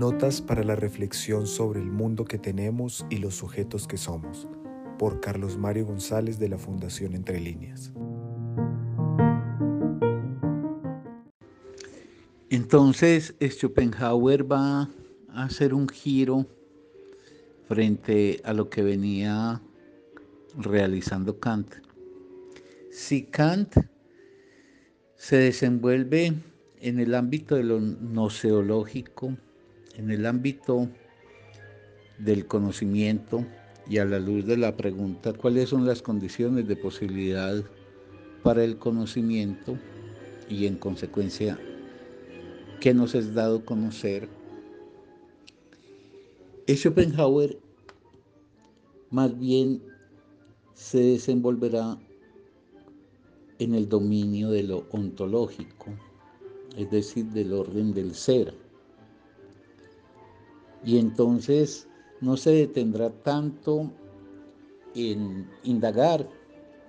Notas para la reflexión sobre el mundo que tenemos y los sujetos que somos, por Carlos Mario González de la Fundación Entre Líneas. Entonces, Schopenhauer va a hacer un giro frente a lo que venía realizando Kant. Si Kant se desenvuelve en el ámbito de lo noceológico, en el ámbito del conocimiento y a la luz de la pregunta cuáles son las condiciones de posibilidad para el conocimiento y en consecuencia qué nos es dado conocer, Schopenhauer más bien se desenvolverá en el dominio de lo ontológico, es decir, del orden del ser. Y entonces no se detendrá tanto en indagar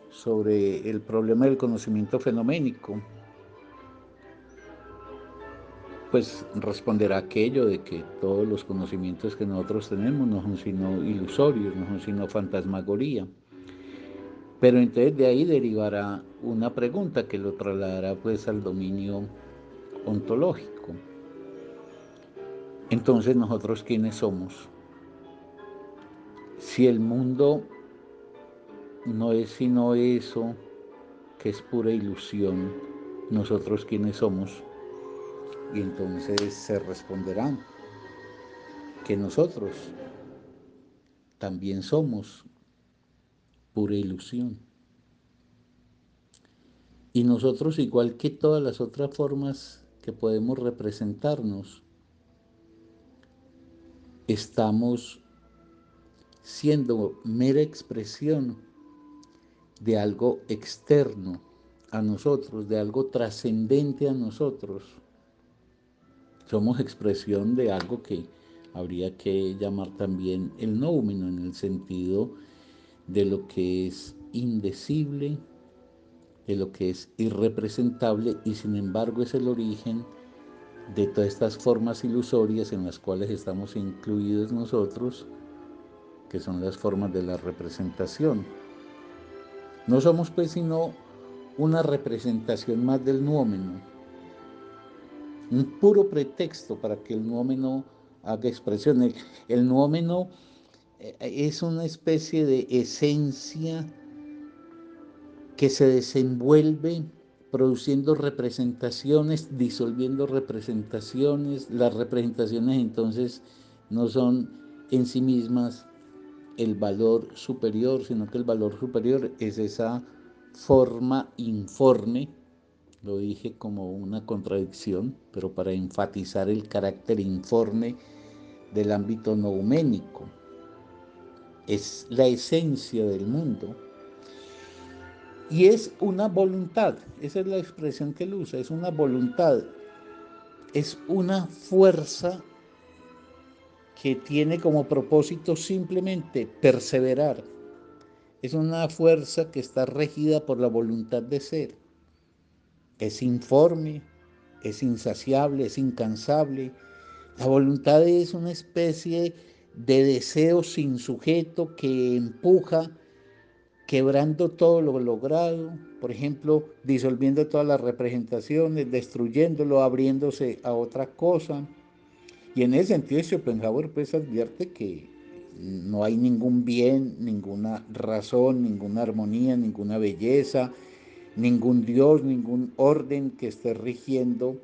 sobre el problema del conocimiento fenoménico, pues responderá aquello de que todos los conocimientos que nosotros tenemos no son sino ilusorios, no son sino fantasmagoría. Pero entonces de ahí derivará una pregunta que lo trasladará pues al dominio ontológico. Entonces nosotros quiénes somos? Si el mundo no es sino eso, que es pura ilusión, nosotros quiénes somos? Y entonces se responderán que nosotros también somos pura ilusión. Y nosotros, igual que todas las otras formas que podemos representarnos, estamos siendo mera expresión de algo externo a nosotros, de algo trascendente a nosotros. Somos expresión de algo que habría que llamar también el noumeno en el sentido de lo que es indecible, de lo que es irrepresentable y sin embargo es el origen de todas estas formas ilusorias en las cuales estamos incluidos nosotros, que son las formas de la representación. No somos pues sino una representación más del nuómeno, un puro pretexto para que el nuómeno haga expresión. El, el eh, es una especie de esencia que se desenvuelve produciendo representaciones, disolviendo representaciones. Las representaciones entonces no son en sí mismas el valor superior, sino que el valor superior es esa forma informe, lo dije como una contradicción, pero para enfatizar el carácter informe del ámbito nouménico es la esencia del mundo. Y es una voluntad, esa es la expresión que él usa, es una voluntad, es una fuerza que tiene como propósito simplemente perseverar. Es una fuerza que está regida por la voluntad de ser. Es informe, es insaciable, es incansable. La voluntad es una especie de deseo sin sujeto que empuja, quebrando todo lo logrado, por ejemplo, disolviendo todas las representaciones, destruyéndolo, abriéndose a otra cosa. Y en ese sentido Schopenhauer pues advierte que no hay ningún bien, ninguna razón, ninguna armonía, ninguna belleza, ningún Dios, ningún orden que esté rigiendo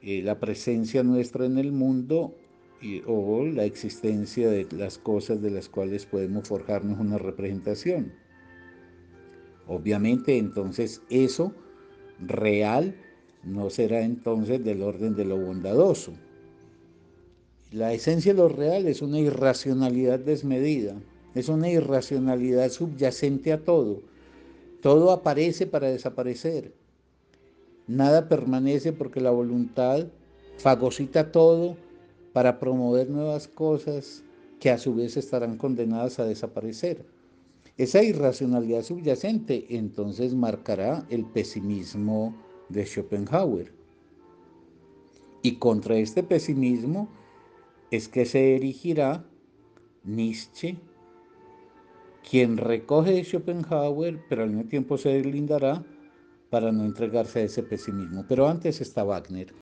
eh, la presencia nuestra en el mundo o la existencia de las cosas de las cuales podemos forjarnos una representación. Obviamente entonces eso real no será entonces del orden de lo bondadoso. La esencia de lo real es una irracionalidad desmedida, es una irracionalidad subyacente a todo. Todo aparece para desaparecer. Nada permanece porque la voluntad fagocita todo para promover nuevas cosas que a su vez estarán condenadas a desaparecer. Esa irracionalidad subyacente entonces marcará el pesimismo de Schopenhauer. Y contra este pesimismo es que se erigirá Nietzsche, quien recoge Schopenhauer, pero al mismo tiempo se deslindará para no entregarse a ese pesimismo. Pero antes está Wagner.